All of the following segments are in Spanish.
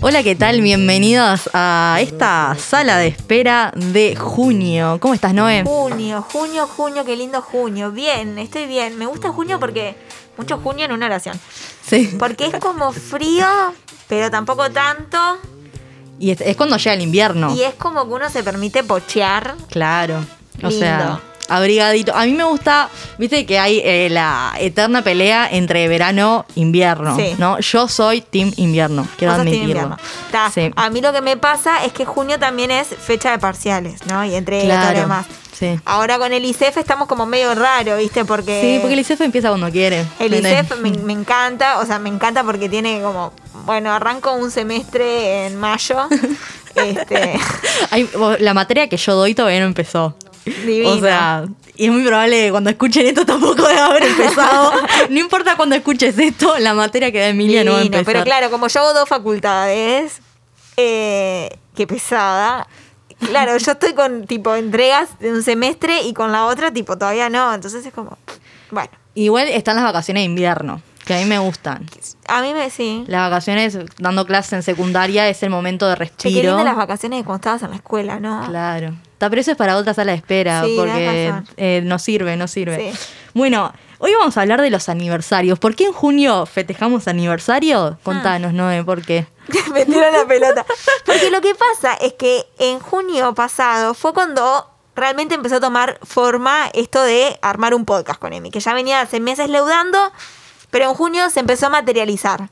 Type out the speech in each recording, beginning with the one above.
Hola, ¿qué tal? Bienvenidos a esta sala de espera de junio. ¿Cómo estás, Noé? Junio, junio, junio, qué lindo junio. Bien, estoy bien. Me gusta junio porque mucho junio en una oración. Sí. Porque es como frío, pero tampoco tanto. Y es, es cuando llega el invierno. Y es como que uno se permite pochear. Claro. O Lindo. sea, abrigadito. A mí me gusta, viste que hay eh, la eterna pelea entre verano e invierno, Sí. ¿no? Yo soy team invierno, quiero admitirlo. Sí. A mí lo que me pasa es que junio también es fecha de parciales, ¿no? Y entre todo Claro. lo demás. Sí. Ahora con el ICEF estamos como medio raro, ¿viste? Porque. Sí, porque el ICEF empieza cuando quiere. El. ICEF me, me encanta, o sea, me encanta porque tiene como, bueno, arranco un semestre en mayo. este, Ay, la materia que yo doy todavía no empezó. Divino. O sea, y es muy probable que cuando escuchen esto tampoco debe haber empezado. no importa cuando escuches esto, la materia que da Emilia no va a empezar. Pero claro, como yo hago dos facultades, eh, qué pesada. Claro, yo estoy con tipo entregas de un semestre y con la otra tipo todavía no. Entonces es como, bueno, Igual están las vacaciones de invierno, que a mí me gustan. a mí me sí. Las vacaciones dando clases en secundaria es el momento de Che, qué respiro. lindas las vacaciones de cuando estabas en la escuela, ¿no? Claro. Pero eso es para otra sala de espera, Sí, porque eh, no sirve, no sirve. Sí. Bueno, hoy vamos a hablar de los aniversarios. ¿Por qué en junio festejamos aniversario? Contanos, Noé, ¿por qué? me tiró la pelota. Porque lo que pasa es que en junio pasado fue cuando realmente empezó a tomar forma esto de armar un podcast con Emi, que ya venía hace meses leudando, pero en junio se empezó a materializar.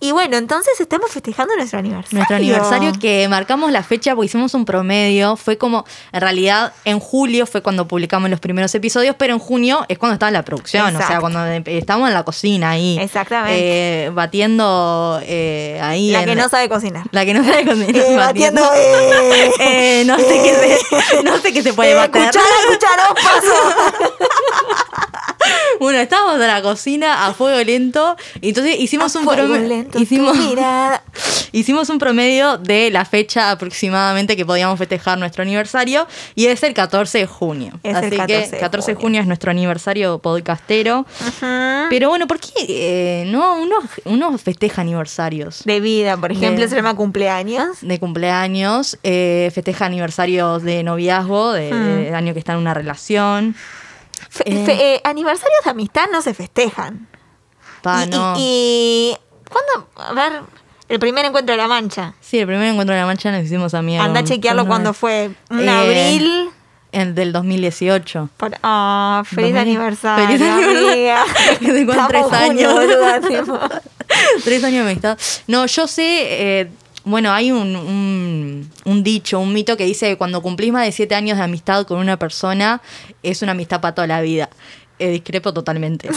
Y bueno, entonces estamos festejando nuestro aniversario. Nuestro aniversario que marcamos la fecha porque hicimos un promedio. Fue como, en realidad, en julio fue cuando publicamos los primeros episodios, pero en junio es cuando estaba en la producción. O sea, cuando em- estábamos en la cocina ahí. Exactamente. eh, batiendo eh, ahí. La en- que no sabe cocinar. La que no sabe cocinar. Eh, batiendo, eh, Eh, no sé qué se, no sé qué se puede bater. cuchara, cucharón, paso. Bueno, estábamos en la cocina a fuego lento. Y entonces hicimos A un promedio. Hicimos, hicimos un promedio de la fecha aproximadamente que podíamos festejar nuestro aniversario. Y es el 14 de junio. Es Así 14 que de 14 de junio. junio es nuestro aniversario podcastero. Pero bueno, ¿por qué eh, no uno, uno festeja aniversarios? De vida, por ejemplo, De- se llama cumpleaños. de cumpleaños, eh, festeja aniversarios de noviazgo, de, de año que está en una relación. Fe- Eh. fe- eh, aniversarios de amistad no se festejan. Pa, y, no. y, y- ¿cuándo? A ver, el primer encuentro de la mancha. Sí, el primer encuentro de la mancha nos hicimos amigos. Anda a chequearlo cuando fue. Un Eh, abril. El del 2018. Por- ah, feliz 2000. aniversario. Feliz aniversario. amiga. Tres en años. boluda. Tres años de amistad. No, yo sé, eh, bueno, hay un, un, un dicho, un mito que dice que cuando cumplís más de siete años de amistad con una persona, es una amistad para toda la vida. Eh, discrepo totalmente.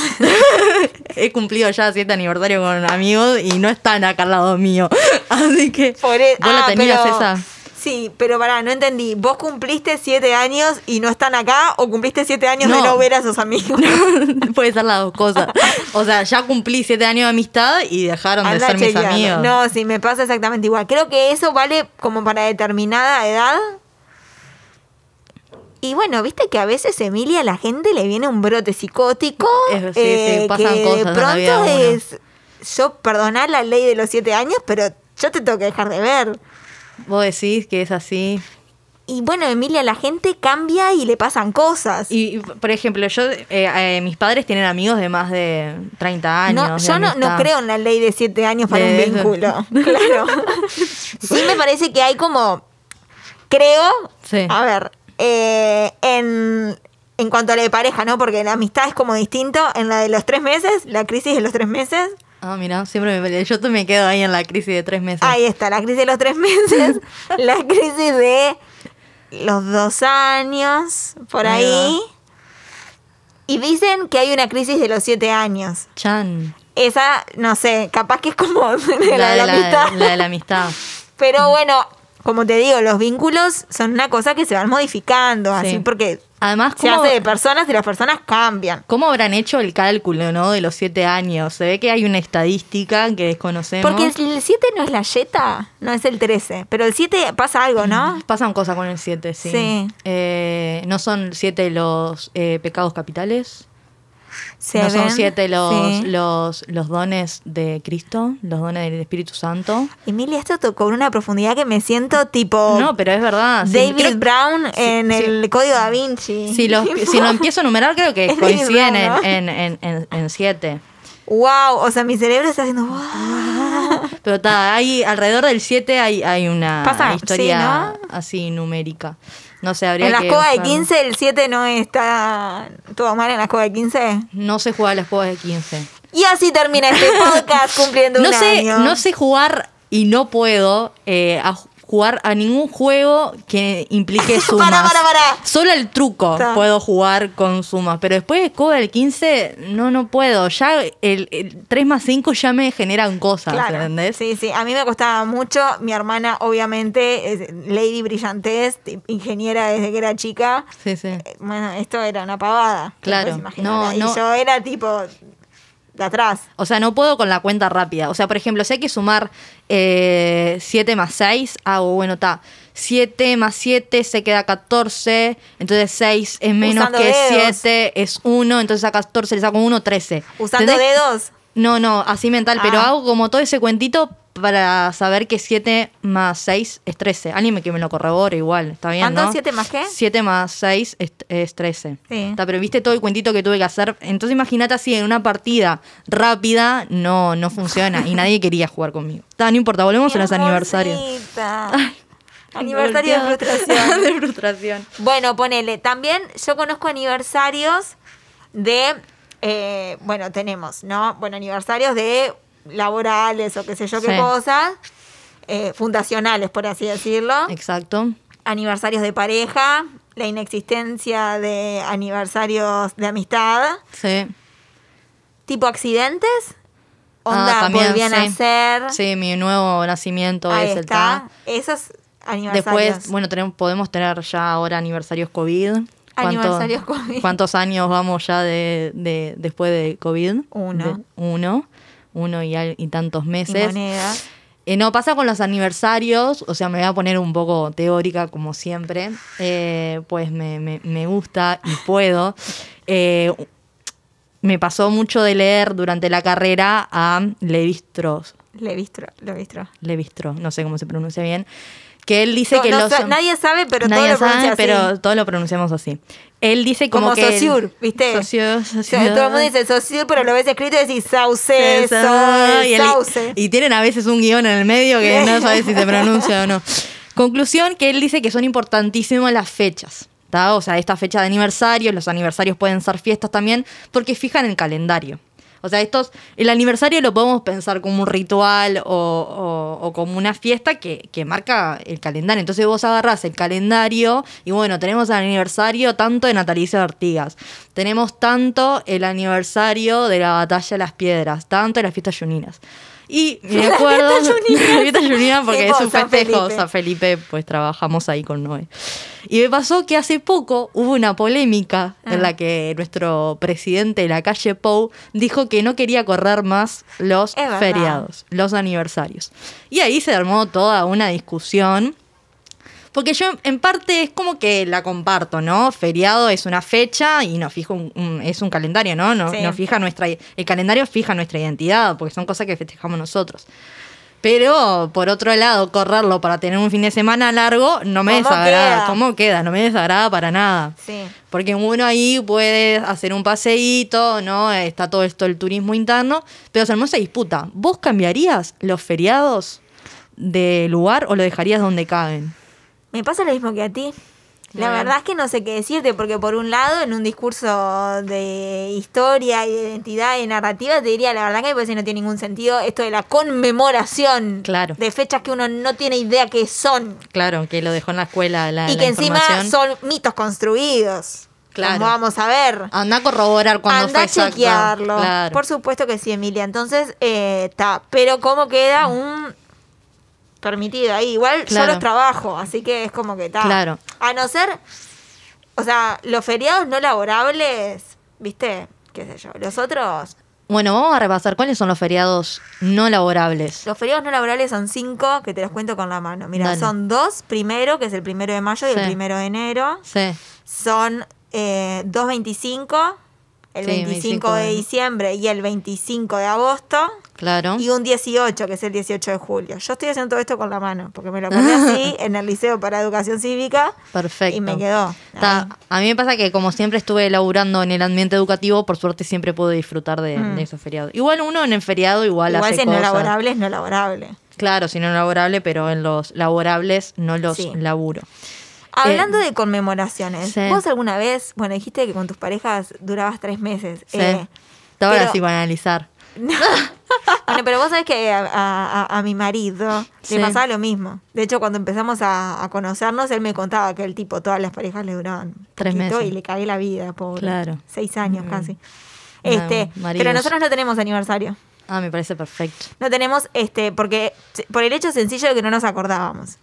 He cumplido ya siete aniversarios con amigos y no están acá al lado mío. Así que. Por e- ¿Vos la ah, tenías pero- esa? Sí, pero pará, no entendí. ¿Vos cumpliste siete años y no están acá o cumpliste siete años de No. ver a sus amigos? Puede ser las dos cosas. O sea, ya cumplí siete años de amistad y dejaron de ser mis amigos. No, sí, me pasa exactamente igual. Creo que eso vale como para determinada edad. Y bueno, viste que a veces Emilia a la gente le viene un brote psicótico. Es- sí, sí, pasan que cosas de pronto es. Yo perdonar la ley de los siete años, pero yo te tengo que dejar de ver. Vos decís que es así. Y bueno, Emilia, la gente cambia y le pasan cosas. Y, por ejemplo, yo, eh, eh, mis padres tienen amigos de más de 30 años. No, yo no, no creo en la ley de siete años para De- un vínculo. Claro. sí me parece que hay como. Creo. Sí. A ver. eh, en, en cuanto a la de pareja, ¿no? Porque la amistad es como distinto. En la de los tres meses, la crisis de los tres meses. Ah, mira, siempre me peleé. Yo me quedo ahí en la crisis de tres meses. Ahí está, la crisis de los tres meses. la crisis de los dos años. Por Ahí ahí. Y dicen que hay una crisis de los siete años. Chan. Esa, no sé, capaz que es como de la, La de la amistad. la, la de la amistad. Pero bueno, como te digo, los vínculos son una cosa que se van modificando, Sí. así porque Además, se ¿cómo, hace de personas y las personas cambian. ¿cómo habrán hecho el cálculo, no? De los siete años. Se ve que hay una estadística que desconocemos. Porque el 7 no es la yeta, no es el 13. Pero el 7 pasa algo, ¿no? Pasan cosas con el 7, sí. Sí. Eh, ¿No son siete los eh, pecados capitales? Se ¿No son siete los, sí. los, los dones de Cristo? ¿Los dones del Espíritu Santo? Emilia, esto tocó una profundidad que me siento tipo No, pero es verdad. sí, David creo- Brown en sí. el Código Da Vinci. si, los- si lo empiezo a numerar, creo que Es coinciden Brown, ¿no? en, en, en, en siete. Wow, o sea, mi cerebro está haciendo wow. Pero ta, hay, alrededor del 7 hay, hay una Pasa, historia sí, así numérica. No sé, habría En la que escoba de buscarlo. 15 el 7 no está todo mal en la escoba de 15. No sé jugar a las escobas de 15. Y así termina este podcast cumpliendo No un sé, año. no sé jugar y no puedo eh, a jugar a ningún juego que implique sumas. Pará, pará, pará. Solo el truco puedo jugar con sumas, pero después de escoba del 15 no, no puedo. Ya el, el 3 más 5 ya me generan cosas, Claro. ¿entendés? Sí, sí. A mí me costaba mucho. Mi hermana, obviamente, es Lady Brillantez, ingeniera desde que era chica. Sí, sí. Eh, Bueno, esto era una pavada. Claro. Imagínate. No, y no. yo era tipo de atrás. O sea, no puedo con la cuenta rápida. O sea, por ejemplo, si hay que sumar eh, 7 más 6, hago, bueno, está. 7 más 7 se queda 14. Entonces 6 es menos Usando que dedos. 7 es 1. Entonces a 14 le saco 1, 13. Usando ¿Entendés? dedos. No, no, así mental. Pero Ah. hago como todo ese cuentito para saber que 7 más 6 es 13. Alguien me- que me lo corrobore igual. ¿Está bien, ¿Cuánto? no? ¿Siete más qué? 7 más 6 es, es 13. Sí. Está, pero viste todo el cuentito que tuve que hacer. Entonces imagínate así, en una partida rápida no, no funciona y nadie quería jugar conmigo. Está, no importa, volvemos a los aniversarios. Aniversario de frustración. de frustración. Bueno, ponele. También yo conozco aniversarios de. eh, bueno, tenemos, ¿no? Bueno, aniversarios de laborales o qué sé yo qué Sí. cosas. eh, fundacionales, por así decirlo. Exacto. Aniversarios de pareja. La inexistencia de aniversarios de amistad. Sí. Tipo accidentes. Ah, Onda, también, volvían a sí. ser. Sí, mi nuevo nacimiento Ahí es el está. ta. Esos aniversarios. Después, bueno, tenemos, podemos tener ya ahora aniversarios COVID. ¿Cuánto- Aniversarios COVID. ¿Cuántos años vamos ya de, de- después de COVID? Uno. De- uno. Uno y, al- y tantos y meses. monedas. Eh, no, pasa con los aniversarios, o sea, me voy a poner un poco teórica como siempre, eh, pues me, me- me gusta y puedo. Eh, me pasó mucho de leer durante la carrera a Levistros, Levistro, Levistro. Levistro, no sé cómo se pronuncia bien, que él dice No- que no los... sa- nadie sabe, pero Nadie todo lo sabe, así. pero todos lo pronunciamos así. Él dice como, Como que... el- ¿viste? Saussure, O sea, Saussure. todo el mundo dice Saussure, pero lo ves escrito y decís Sauce, Sauce, y, el- Sauce. y tienen a veces un guion en el medio que no sabes si se pronuncia o no. Conclusión que él dice que son importantísimas las fechas. ¿tá? O sea, esta fecha de aniversario, los aniversarios pueden ser fiestas también, porque fijan el calendario. O sea, estos, el aniversario lo podemos pensar como un ritual o, como una fiesta que, que marca el calendario. Entonces vos agarrás el calendario y bueno, tenemos el aniversario tanto de Natalicio de Artigas, tenemos tanto el aniversario de la batalla de las piedras, tanto de las fiestas juninas. Y me acuerdo la junina porque es un festejo. San Felipe, pues trabajamos ahí con Noé. Y me pasó que hace poco hubo una polémica Ah. en la que nuestro presidente de la calle Pou dijo que no quería correr más los feriados, los aniversarios. Y ahí se armó toda una discusión. Porque yo en parte es como que la comparto, ¿no? Feriado es una fecha y nos fija un, un- es un calendario, ¿no? No, Sí. nos fija nuestra, el calendario fija nuestra identidad, porque son cosas que festejamos nosotros. Pero por otro lado, correrlo para tener un fin de semana largo no me ¿Cómo desagrada. queda? ¿Cómo queda? No me desagrada para nada. Sí. Porque uno ahí puede hacer un paseíto, ¿no? Está todo esto del turismo interno, pero se armó esa disputa. ¿Vos cambiarías los feriados de lugar o lo dejarías donde caben? Me pasa lo mismo que a ti. La bien. verdad es que no sé qué decirte, porque por un lado, en un discurso de historia y de identidad y narrativa, te diría, la verdad que que no tiene ningún sentido esto de la conmemoración Claro. de fechas que uno no tiene idea que son. Claro, que lo dejó en la escuela la, y la que encima son mitos construidos. Claro. Como vamos a ver. Anda a corroborar cuando Anda a chequearlo. Claro. Por supuesto que sí, Emilia. Entonces, está. Pero ¿cómo queda un permitido ahí? Igual yo Claro. los trabajo, así que es como que está. Claro. A no ser, o sea, los feriados no laborables, ¿viste? ¿Qué sé yo? Los otros, Bueno, vamos a repasar cuáles son los feriados no laborables. los feriados no laborables son cinco, que te los cuento con la mano. Mira, son dos primero, que es el primero de mayo y el primero de enero. Sí, Son eh, 2.25, el Sí, 25 de 25 de- diciembre y el 25 de agosto. Claro. Y un 18, que es el 18 de julio. Yo estoy haciendo todo esto con la mano, porque me lo acordé así en el Liceo para Educación Cívica. Perfecto. Y me quedó. Ta, a mí me pasa que como siempre estuve laburando en el ambiente educativo, por suerte siempre pude disfrutar de, de esos feriados. Igual uno en el feriado igual, Mm. Igual hace si es no cosas. laborable, es no laborable. Claro, si no laborable, pero en los laborables no los Sí. laburo. Hablando de conmemoraciones, sí. vos alguna vez, bueno, dijiste que con tus parejas durabas tres meses. Sí. eh, Te voy a pero- psicoanalizar. bueno, pero vos sabés que a, a- mi marido Sí. le pasaba lo mismo. De hecho, cuando empezamos a, a conocernos, él me contaba que el tipo, todas las parejas le duraban Tres meses. y le cagué la vida, pobre. Claro. Seis años casi. No, Este, maridos. pero nosotros no tenemos aniversario. Ah, me parece perfecto. No tenemos, este, porque por el hecho sencillo de que no nos acordábamos.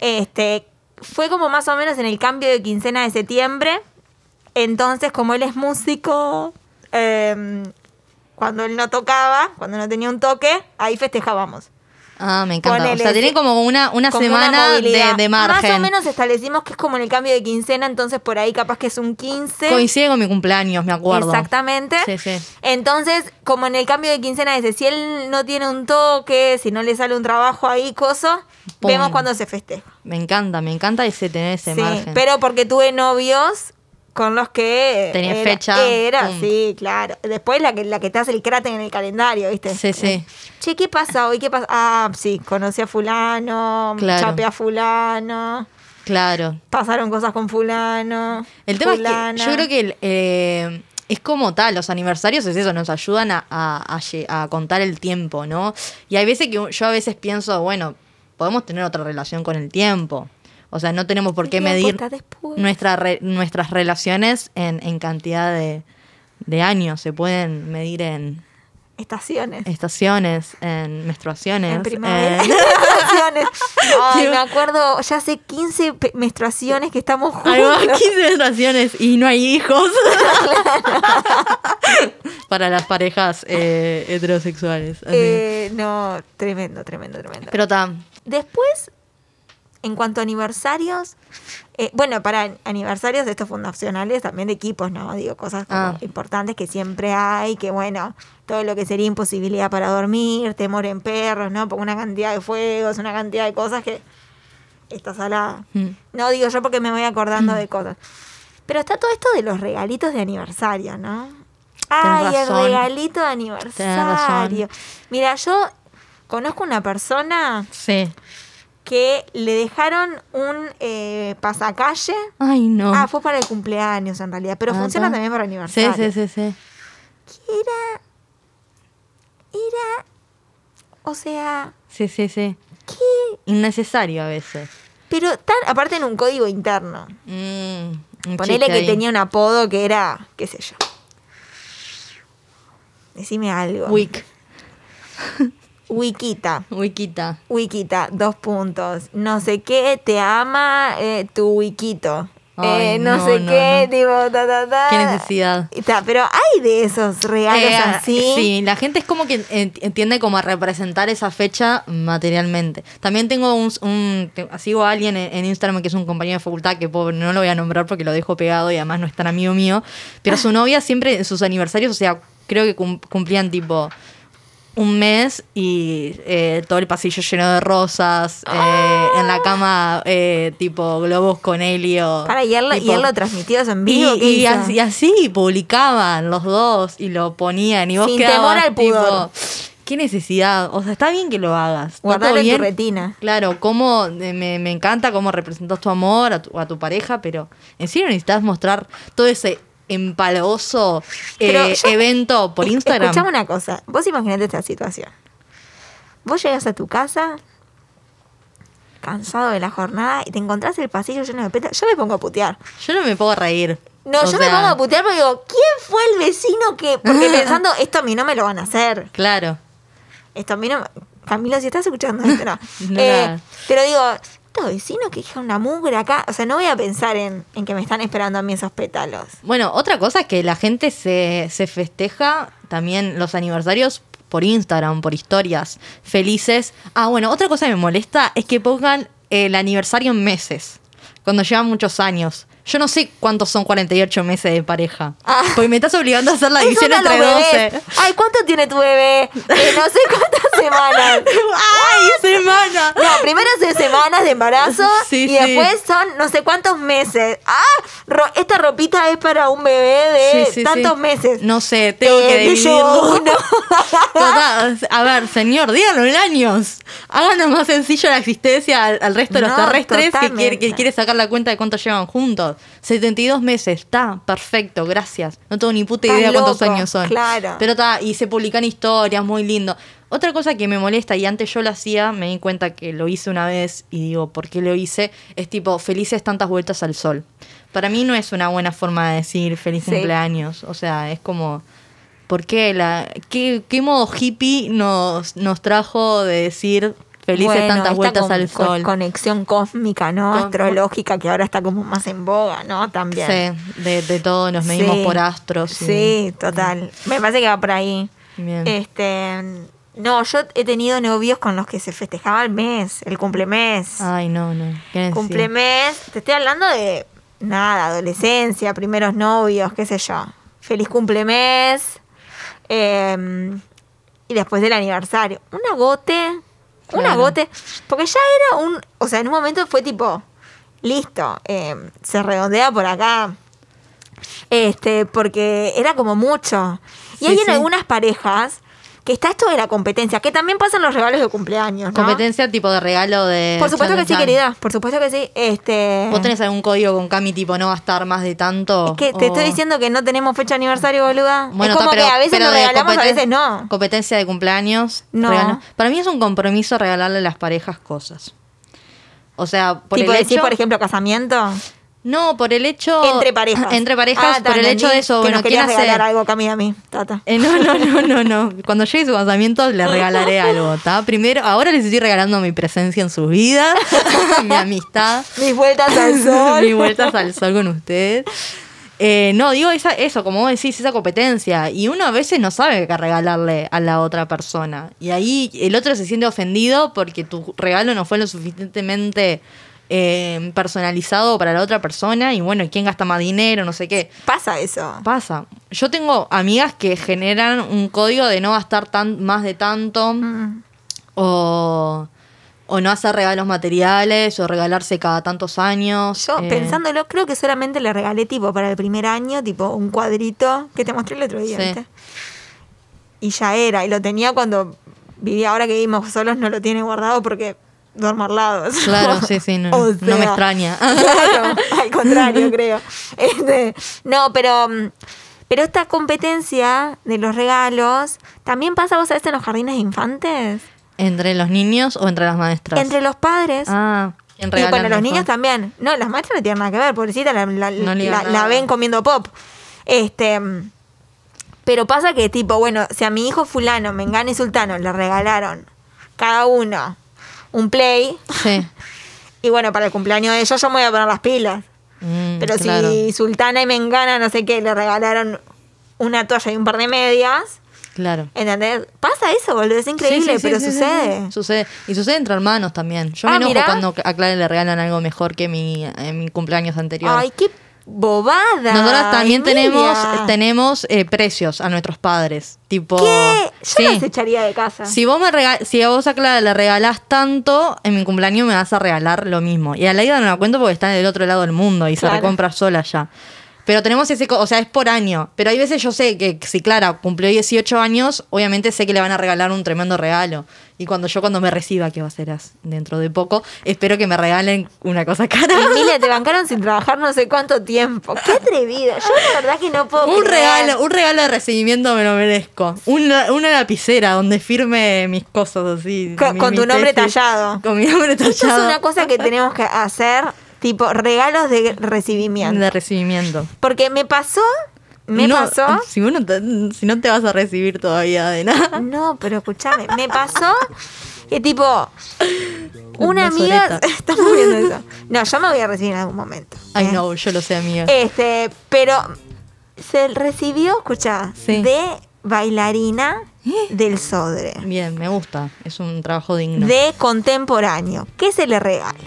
Este, fue como más o menos en el cambio de quincena de septiembre. Entonces, como él es músico, em, cuando él no tocaba, cuando no tenía un toque, ahí festejábamos. Ah, me encanta. Ponele, o sea, tiene sí. como una, una Como semana de, de margen. Más o menos establecimos que es como en el cambio de quincena, entonces por ahí capaz que es un 15. Coincide con mi cumpleaños, me acuerdo. Exactamente. Sí, sí. Entonces, como en el cambio de quincena dice, si él no tiene un toque, si no le sale un trabajo ahí, coso, Pum. vemos cuando se festeja. Me encanta, me encanta ese tener ese Sí, margen. pero porque tuve novios con los que Tenía era, fecha, Era, sí, claro. Después la que la que te hace el cráter en el calendario, ¿viste? Sí, sí. Che, ¿qué pasa hoy? ¿Qué pasa? Ah, sí, conocí a fulano, Claro. chapé a fulano, Claro. pasaron cosas con fulano. El tema es que yo creo que eh, es como tal, los aniversarios es eso, nos ayudan a, a- a lle- a contar el tiempo, ¿no? Y hay veces que yo a veces pienso, bueno, podemos tener otra relación con el tiempo. O sea, no tenemos por qué medir nuestra re- nuestras relaciones en, en cantidad de, de años. Se pueden medir en Estaciones. estaciones, en menstruaciones. En primavera. en-. Ay, me acuerdo, ya hace 15 pe- menstruaciones que estamos juntos. 15 menstruaciones y no hay hijos. Para las parejas eh, heterosexuales. Eh, no, tremendo, tremendo, tremendo. Pero está. Después, en cuanto a aniversarios, eh, bueno, para aniversarios de estos fundacionales, también de equipos, ¿no? Digo, cosas como Ah. importantes que siempre hay, que bueno, todo lo que sería imposibilidad para dormir, temor en perros, ¿no? Porque una cantidad de fuegos, una cantidad de cosas que está salada. Mm. No digo yo porque me voy acordando de cosas. Pero está todo esto de los regalitos de aniversario, ¿no? Ay, el regalito de aniversario. Mira, yo conozco una persona Sí. Que le dejaron un eh, pasacalle. Ay, no. Ah, fue para el cumpleaños en realidad, pero Ah, funciona ta. también para sí, aniversario. sí, sí, sí. Que Era. Era. O sea, Sí, sí, sí. ¿qué? Innecesario a veces. Pero tan, aparte en un código interno. Mm, Ponele que ahí. tenía un apodo que era, qué sé yo. Decime algo. Wick. Wikita. Wikita. Wikita, dos puntos. No sé qué, te ama eh, tu wikito. Ay, Eh, no, no, sé no, qué, no. tipo, ta, ta, ta. Qué necesidad. Ta, pero hay de esos regalos Eh, así. Sí, la gente es como que ent- entiende como a representar esa fecha materialmente. También tengo un, un- sigo a alguien en, en Instagram que es un compañero de facultad que pobre, no lo voy a nombrar porque lo dejo pegado y además no es tan amigo mío, pero su novia siempre en sus aniversarios, o sea, creo que cum- cumplían tipo un mes y eh, todo el pasillo lleno de rosas, eh, en la cama eh, tipo globos con helio. Para, y él, lo- y tipo- él lo transmitió eso en vivo. ¿qué y así, y así publicaban los dos y lo ponían y vos Sin quedabas temor al pudor. tipo, qué necesidad, o sea, está bien que lo hagas. todo en tu retina. Claro, cómo me, me encanta cómo representas tu amor a tu, a tu pareja, pero en serio necesitas mostrar todo ese empalagoso eh, yo- evento por Instagram. Escuchame una cosa. Vos imaginate esta situación. Vos llegas a tu casa cansado de la jornada y te encontrás el pasillo lleno de pétalos. Yo me pongo a putear. Yo no me puedo reír. No, O yo me pongo a putear porque digo, ¿quién fue el vecino que...? Porque pensando, esto a mí no me lo van a hacer. Claro. Esto a mí no... Camilo, si estás escuchando esto, no. No Eh, pero digo, estos vecinos que dejan una mugre acá... O sea, no voy a pensar en, en que me están esperando a mí esos pétalos. Bueno, otra cosa es que la gente se, se festeja también los aniversarios por Instagram, por historias felices. Ah, bueno, otra cosa que me molesta es que pongan el aniversario en meses, cuando llevan muchos años. Yo no sé cuántos son 48 meses de pareja. Ah. Porque me estás obligando a hacer la división entre los 12. bebés. Ay, ¿cuánto tiene tu bebé? Eh, no sé cuántas semanas. ¡Ay, semana! No, primero son semanas de embarazo Sí, y sí. después son no sé cuántos meses. Ah, ro- esta ropita es para un bebé de Sí, tantos meses. No sé, tengo Eh, que dividirlo. uno. Total, a ver, señor, díganlo en años. Háganos más sencillo la existencia al, al resto de los No, terrestres que totalmente. quiere, que quiere sacar la cuenta de cuánto llevan juntos. 72 meses, está, perfecto, gracias. No tengo ni puta idea cuántos loco, años son. claro. Pero está, y se publican historias, muy lindo. Otra cosa que me molesta, y antes yo lo hacía, me di cuenta que lo hice una vez y digo, ¿por qué lo hice? Es tipo, felices tantas vueltas al sol. Para mí no es una buena forma de decir feliz Sí. cumpleaños. O sea, es como, ¿por qué? La, ¿qué, qué modo hippie nos, nos trajo de decir felices Bueno, tantas vueltas con- al con- sol? conexión cósmica, ¿no? Con- Astrológica, que ahora está como más en boga, ¿no? También. Sí, de, de todo nos medimos Sí. por astros. Sí, total. Me parece que va por ahí. Bien. Este, no, yo he tenido novios con los que se festejaba el mes, el cumplemes. Ay, no, no. Cumplemes, te estoy hablando de nada, adolescencia, primeros novios, qué sé yo. Feliz cumplemes. eh, y después del aniversario. Un agote. Un Claro. agote. Porque ya era un. O sea, en un momento fue tipo. Listo. eh, se redondea por acá. Este, porque era como mucho. Y Sí, hay en sí. algunas parejas que está esto de la competencia, que también pasan los regalos de cumpleaños, ¿no? Competencia tipo de regalo de. Por supuesto que sí, Chan, querida. Por supuesto que sí. Este. ¿Vos tenés algún código con Cami tipo no gastar más de tanto? Es que te estoy diciendo que no tenemos fecha de aniversario, boluda. Bueno, es como pero- que a veces nos regalamos, a veces no. Competencia de cumpleaños. No. regalo. Para mí es un compromiso regalarle a las parejas cosas. O sea, por tipo el decir, hecho. por ejemplo, casamiento. No, por el hecho. Entre parejas. Entre parejas, Ah, por el hecho de eso. Que bueno, nos ¿quién hace? algo, Cami, a mí, tata. Eh, no, no, no, no, no. Cuando llegue su casamiento le regalaré algo, ¿está? Primero, ahora les estoy regalando mi presencia en sus vidas, mi amistad. Mis vueltas al sol. Mis vueltas al sol con ustedes. Eh, no, digo esa, eso, como vos decís, esa competencia. Y uno a veces no sabe qué regalarle a la otra persona. Y ahí el otro se siente ofendido porque tu regalo no fue lo suficientemente eh, personalizado para la otra persona. Y bueno, ¿quién gasta más dinero? No sé qué. Pasa eso. Pasa. Yo tengo amigas que generan un código de no gastar tan, más de tanto Mm. o, o no hacer regalos materiales o regalarse cada tantos años. Yo, eh, pensándolo, creo que solamente le regalé, tipo, para el primer año, tipo, un cuadrito que te mostré el otro día, Sí. ¿viste? Y ya era. Y lo tenía cuando vivía, ahora que vivimos solos, no lo tiene guardado porque duermo al lado. Claro, sí, sí, no, O no me extraña. Claro, al contrario, creo. Este, no, pero, mm, pero esta competencia de los regalos también pasa, vos sabés, en los jardines de infantes. ¿Entre los niños o entre las maestras? Entre los padres. Ah, ¿quién y bueno, los niños también. No, las maestras no tienen nada que ver, pobrecita, la, la- No ven comiendo pop. Este. mm, Pero pasa que, tipo, bueno, si a mi hijo fulano, Mengano y Sultano le regalaron cada uno un play, Sí. y bueno, para el cumpleaños de ellos yo me voy a poner las pilas. Mm, Pero claro. si Sultana y Mengana, no sé qué, le regalaron una toalla y un par de medias, Claro. ¿entendés? Pasa eso, boludo, es increíble, Sí, sí, sí, pero sí, sucede. Sucede. Y sucede entre hermanos también. Yo Ah, me enojo mirá. cuando a Clara le regalan algo mejor que mi, en mi cumpleaños anterior. Ay, qué bobada. Nosotras también Emilia. tenemos, tenemos eh, precios a nuestros padres. Tipo. ¿Qué? Yo Sí. los echaría de casa. Si vos me si a vos a Clara le regalás tanto, en mi cumpleaños me vas a regalar lo mismo. Y a Laida no la cuento porque está del otro lado del mundo y Claro. se recompra sola ya. Pero tenemos ese, o sea, es por año. Pero hay veces yo sé que si Clara cumplió 18 años, obviamente sé que le van a regalar un tremendo regalo. Y cuando yo cuando me reciba, que va a ser dentro de poco, espero que me regalen una cosa cara. Emilia, te bancaron sin trabajar no sé cuánto tiempo. Qué atrevida. Yo la verdad que no puedo Un creer. regalo, un regalo de recibimiento me lo merezco. Una, una lapicera donde firme mis cosas así. Con- mi- con mi tu nombre tesis. tallado. Con mi nombre tallado. Esto es una cosa que tenemos que hacer, tipo regalos de recibimiento. De recibimiento. Porque me pasó, me No, pasó. Si, vos no te, si no te vas a recibir todavía de nada. No, pero escúchame, me pasó que tipo una amiga soreta. estamos viendo eso. No, yo me voy a recibir en algún momento. Ay, ¿eh? no, yo lo sé, amiga. Este, pero se recibió, escucha, Sí. de bailarina del Sodre, Bien, me gusta. Es un trabajo digno. de contemporáneo. ¿Qué se le regala?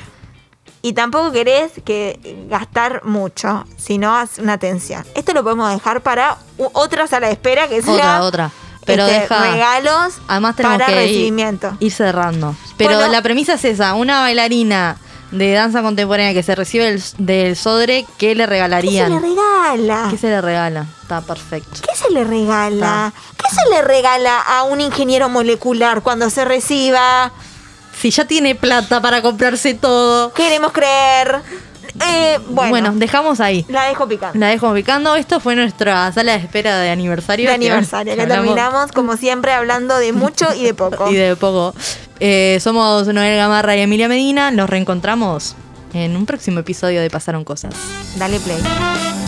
Y tampoco querés que gastar mucho, sino haz una atención. Esto lo podemos dejar para otra sala de espera que sea Otra, otra. Pero este, deja. regalos Además tenemos para que recibimiento. ir cerrando. Pero Bueno. la premisa es esa, una bailarina de danza contemporánea que se recibe del, del Sodre, ¿qué le ¿Qué se regalarían? le regala? ¿Qué se le regala? Está perfecto. ¿Qué se le regala? ¿Qué se le regala a un ingeniero molecular cuando se reciba? Si ya tiene plata para comprarse todo. Queremos creer. Eh, bueno, Bueno, dejamos ahí. la dejo picando. La dejo picando. Esto fue nuestra sala de espera de aniversario. de aniversario, que terminamos como siempre hablando de mucho y de poco. Y de poco. Eh, somos Noel Gamarra y Emilia Medina. Nos reencontramos en un próximo episodio de Pasaron Cosas. Dale play.